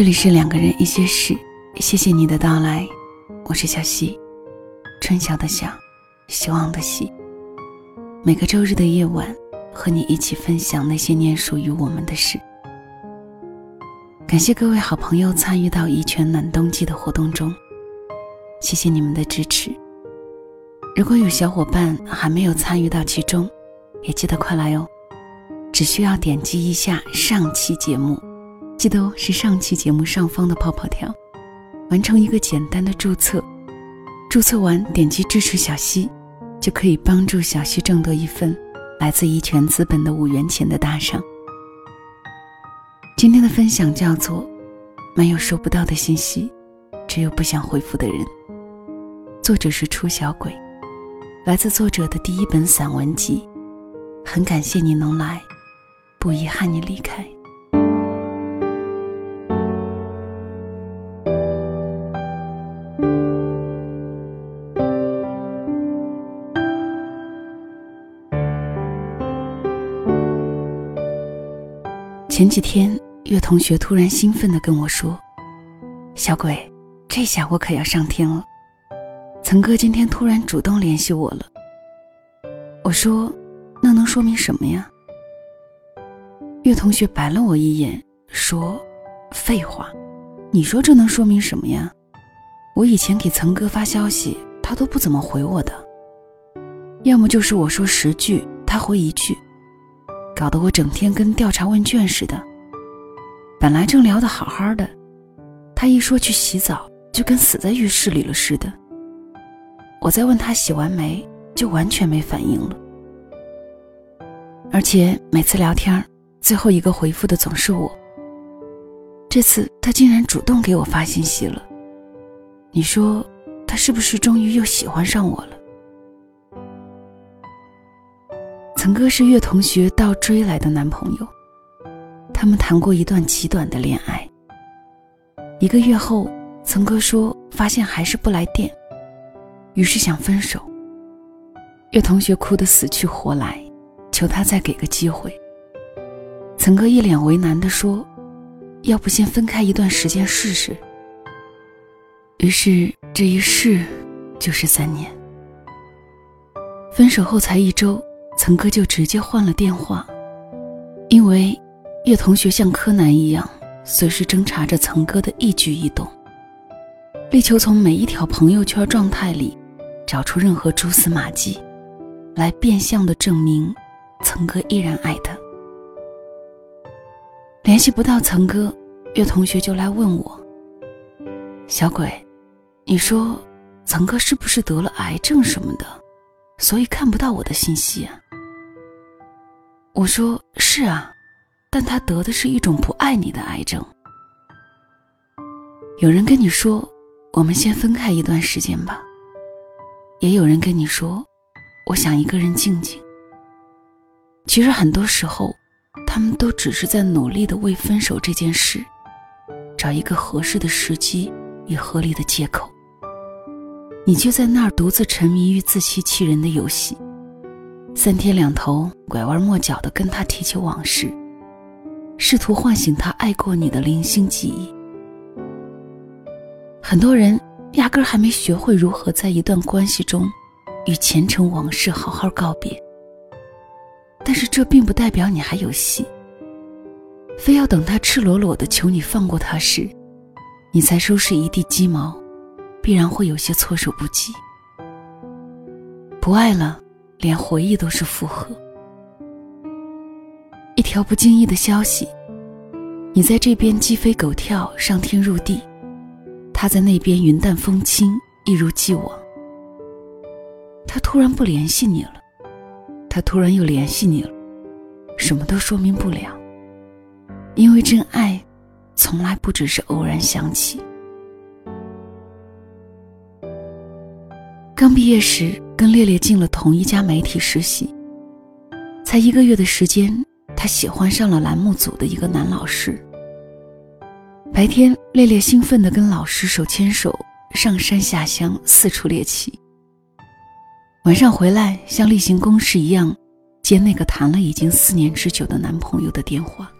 这里是两个人一些事，谢谢你的到来，我是小溪，春晓的晓，希望的希。每个周日的夜晚，和你一起分享那些年属于我们的事。感谢各位好朋友参与到一泉暖冬季的活动中，谢谢你们的支持。如果有小伙伴还没有参与到其中，也记得快来哦，只需要点击一下上期节目。记得哦，是上期节目上方的泡泡条，完成一个简单的注册。注册完，点击支持小溪，就可以帮助小溪挣得一份来自一泉资本的五元钱的大赏。今天的分享叫做“没有收不到的信息，只有不想回复的人”。作者是初小鬼，来自作者的第一本散文集。很感谢你能来，不遗憾你离开。前几天，岳同学突然兴奋地跟我说：“小鬼，这下我可要上天了！岑哥今天突然主动联系我了。”我说：“那能说明什么呀？”岳同学白了我一眼，说：“废话，你说这能说明什么呀？我以前给岑哥发消息，他都不怎么回我的，要么就是我说十句，他回一句。”搞得我整天跟调查问卷似的。本来正聊得好好的，他一说去洗澡，就跟死在浴室里了似的。我再问他洗完没，就完全没反应了。而且每次聊天，最后一个回复的总是我。这次他竟然主动给我发信息了。你说，他是不是终于又喜欢上我了？曾哥是岳同学倒追来的男朋友，他们谈过一段极短的恋爱。一个月后，曾哥说发现还是不来电，于是想分手。岳同学哭得死去活来，求他再给个机会。曾哥一脸为难地说：“要不先分开一段时间试试。”于是这一试就是三年。分手后才一周。曾哥就直接换了电话，因为叶同学像柯南一样，随时侦查着曾哥的一举一动，力求从每一条朋友圈状态里找出任何蛛丝马迹，来变相的证明曾哥依然爱他。联系不到曾哥，叶同学就来问我：“小鬼，你说曾哥是不是得了癌症什么的，所以看不到我的信息啊？”我说是啊，但他得的是一种不爱你的癌症。有人跟你说，我们先分开一段时间吧。也有人跟你说，我想一个人静静。其实很多时候，他们都只是在努力的为分手这件事，找一个合适的时机与合理的借口。你就在那儿独自沉迷于自欺欺人的游戏。三天两头拐弯抹角地跟他提起往事，试图唤醒他爱过你的零星记忆。很多人压根还没学会如何在一段关系中与前尘往事好好告别。但是这并不代表你还有戏。非要等他赤裸裸地求你放过他时，你才收拾一地鸡毛，必然会有些措手不及。不爱了。连回忆都是负荷。一条不经意的消息，你在这边鸡飞狗跳、上天入地，他在那边云淡风轻、一如既往。他突然不联系你了，他突然又联系你了，什么都说明不了，因为真爱从来不只是偶然想起。刚毕业时。跟烈烈进了同一家媒体实习，才一个月的时间，他喜欢上了栏目组的一个男老师。白天，烈烈兴奋地跟老师手牵手上山下乡，四处猎奇。晚上回来，像例行公事一样，接那个谈了已经四年之久的男朋友的电话。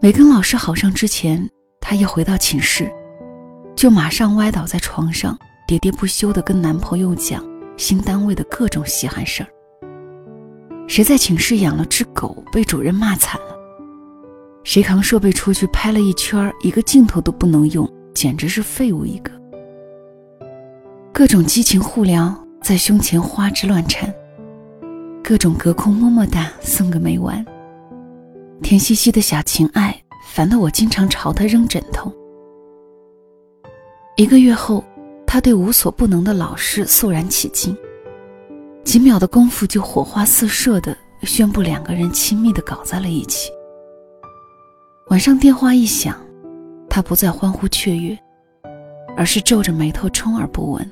没跟老师好上之前，她一回到寝室，就马上歪倒在床上，喋喋不休地跟男朋友讲新单位的各种稀罕事儿。谁在寝室养了只狗，被主任骂惨了？谁扛设备出去拍了一圈，一个镜头都不能用，简直是废物一个。各种激情互聊在胸前花枝乱颤，各种隔空么么哒送个没完。甜兮兮的小情爱，烦得我经常朝他扔枕头。一个月后，他对无所不能的老师肃然起敬，几秒的功夫就火花四射的宣布两个人亲密的搞在了一起。晚上电话一响，他不再欢呼雀跃，而是皱着眉头充耳不闻。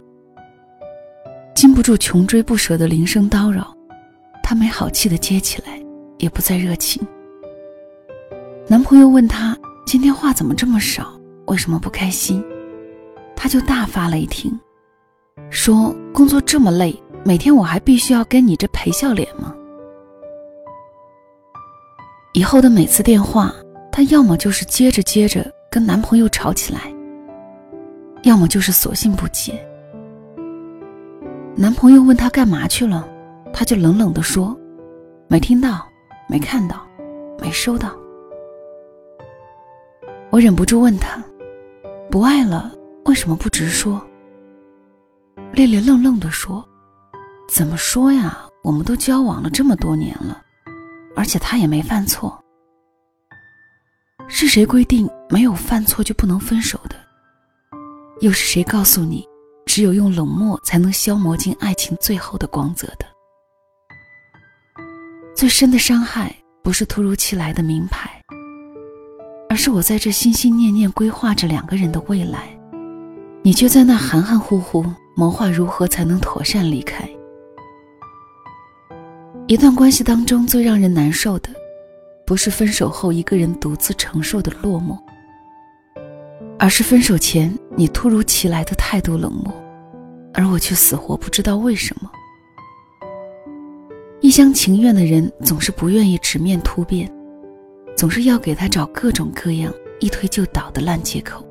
经不住穷追不舍的铃声叨扰，他没好气的接起来，也不再热情。男朋友问他今天话怎么这么少，为什么不开心？他就大发雷霆，说工作这么累，每天我还必须要跟你这陪笑脸吗？以后的每次电话，她要么就是接着接着跟男朋友吵起来，要么就是索性不接。男朋友问她干嘛去了，她就冷冷地说：“没听到，没看到，没收到。”我忍不住问他：“不爱了，为什么不直说？”烈烈愣愣地说：“怎么说呀？我们都交往了这么多年了，而且他也没犯错。是谁规定没有犯错就不能分手的？又是谁告诉你，只有用冷漠才能消磨尽爱情最后的光泽的？最深的伤害，不是突如其来的名牌。”而是我在这心心念念规划着两个人的未来，你却在那含含糊糊谋划如何才能妥善离开。一段关系当中最让人难受的，不是分手后一个人独自承受的落寞，而是分手前你突如其来的态度冷漠，而我却死活不知道为什么。一厢情愿的人总是不愿意直面突变。总是要给他找各种各样一推就倒的烂借口，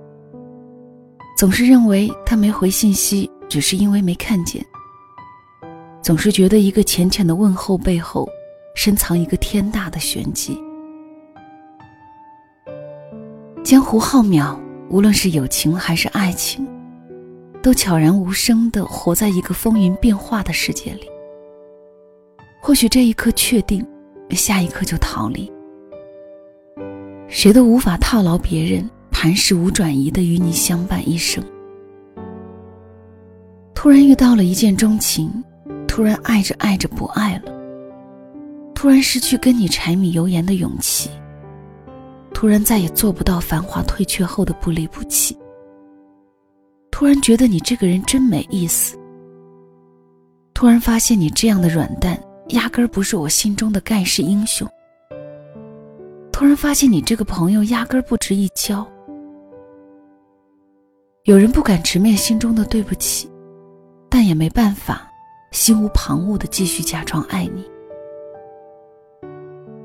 总是认为他没回信息只是因为没看见，总是觉得一个浅浅的问候背后深藏一个天大的玄机。江湖浩渺，无论是友情还是爱情，都悄然无声地活在一个风云变化的世界里。或许这一刻确定，下一刻就逃离。谁都无法套牢别人，磐石无转移的与你相伴一生。突然遇到了一见钟情，突然爱着爱着不爱了，突然失去跟你柴米油盐的勇气，突然再也做不到繁华退却后的不离不弃，突然觉得你这个人真没意思，突然发现你这样的软蛋，压根儿不是我心中的盖世英雄。突然发现你这个朋友压根儿不值一交。有人不敢直面心中的对不起，但也没办法，心无旁骛的继续假装爱你。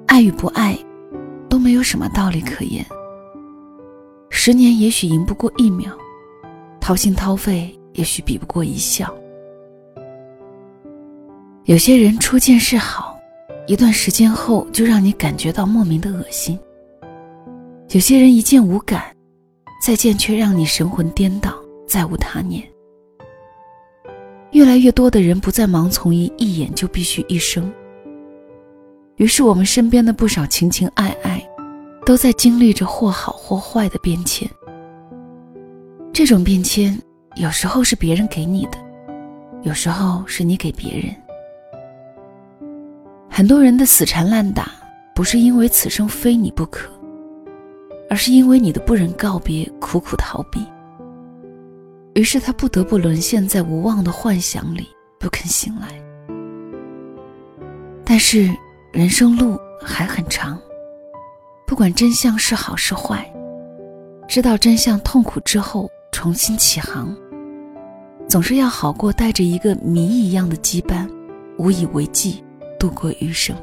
爱与不爱，都没有什么道理可言。十年也许赢不过一秒，掏心掏肺也许比不过一笑。有些人初见是好。一段时间后，就让你感觉到莫名的恶心。有些人一见无感，再见却让你神魂颠倒，再无他念。越来越多的人不再盲从于一眼就必须一生。于是，我们身边的不少情情爱爱，都在经历着或好或坏的变迁。这种变迁，有时候是别人给你的，有时候是你给别人。很多人的死缠烂打，不是因为此生非你不可，而是因为你的不忍告别，苦苦逃避。于是他不得不沦陷在无望的幻想里，不肯醒来。但是人生路还很长，不管真相是好是坏，知道真相痛苦之后重新起航，总是要好过带着一个谜一样的羁绊，无以为继。度过余生。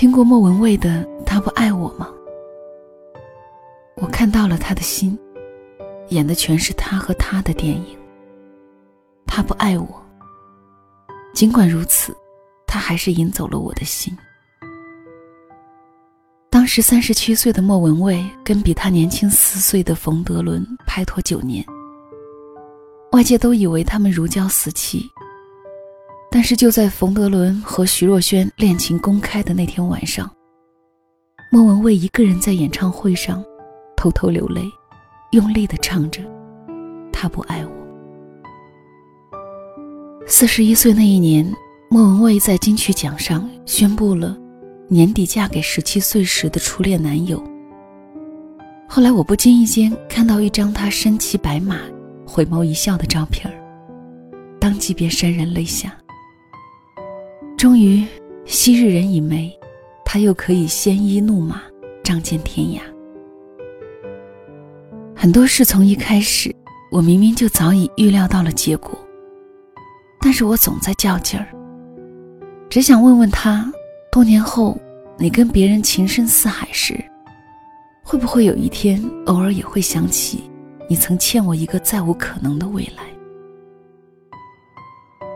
听过莫文蔚的《他不爱我》吗？我看到了他的心，演的全是他和他的电影。他不爱我，尽管如此，他还是赢走了我的心。当时三十七岁的莫文蔚跟比他年轻四岁的冯德伦拍拖九年，外界都以为他们如胶似漆。但是就在冯德伦和徐若瑄恋情公开的那天晚上，莫文蔚一个人在演唱会上偷偷流泪，用力的唱着：“他不爱我。”四十一岁那一年，莫文蔚在金曲奖上宣布了年底嫁给十七岁时的初恋男友。后来我不经意间看到一张她身骑白马、回眸一笑的照片当即便潸然泪下。终于，昔日人已没，他又可以鲜衣怒马，仗剑天涯。很多事从一开始，我明明就早已预料到了结果，但是我总在较劲儿。只想问问他，多年后你跟别人情深似海时，会不会有一天偶尔也会想起，你曾欠我一个再无可能的未来？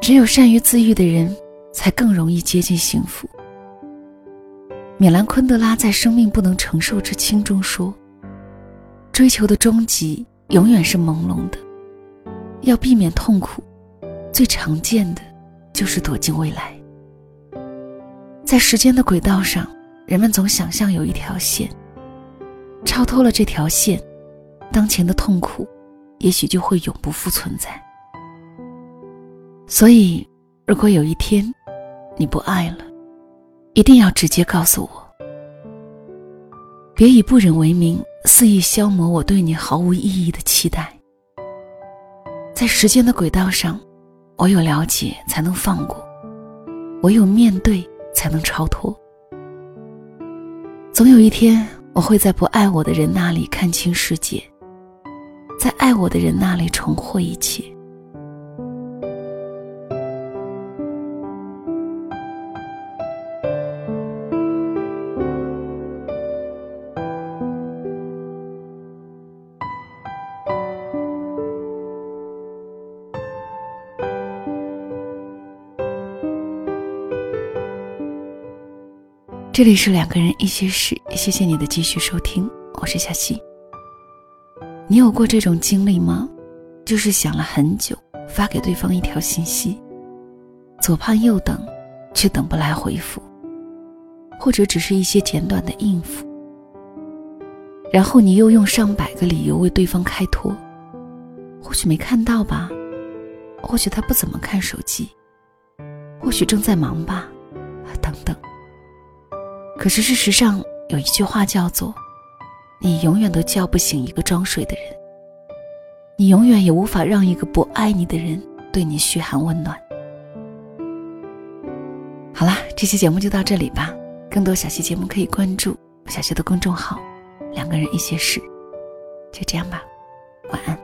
只有善于自愈的人。才更容易接近幸福。米兰昆德拉在《生命不能承受之轻》中说：“追求的终极永远是朦胧的，要避免痛苦，最常见的就是躲进未来。在时间的轨道上，人们总想象有一条线，超脱了这条线，当前的痛苦也许就会永不复存在。所以，如果有一天，你不爱了，一定要直接告诉我。别以不忍为名，肆意消磨我对你毫无意义的期待。在时间的轨道上，我有了解才能放过，我有面对才能超脱。总有一天，我会在不爱我的人那里看清世界，在爱我的人那里重获一切。这里是两个人一些事，谢谢你的继续收听，我是小溪。你有过这种经历吗？就是想了很久，发给对方一条信息，左盼右等，却等不来回复，或者只是一些简短的应付，然后你又用上百个理由为对方开脱，或许没看到吧，或许他不怎么看手机，或许正在忙吧，可是事实上，有一句话叫做：“你永远都叫不醒一个装睡的人，你永远也无法让一个不爱你的人对你嘘寒问暖。”好啦，这期节目就到这里吧。更多小溪节目可以关注小溪的公众号“两个人一些事”。就这样吧，晚安。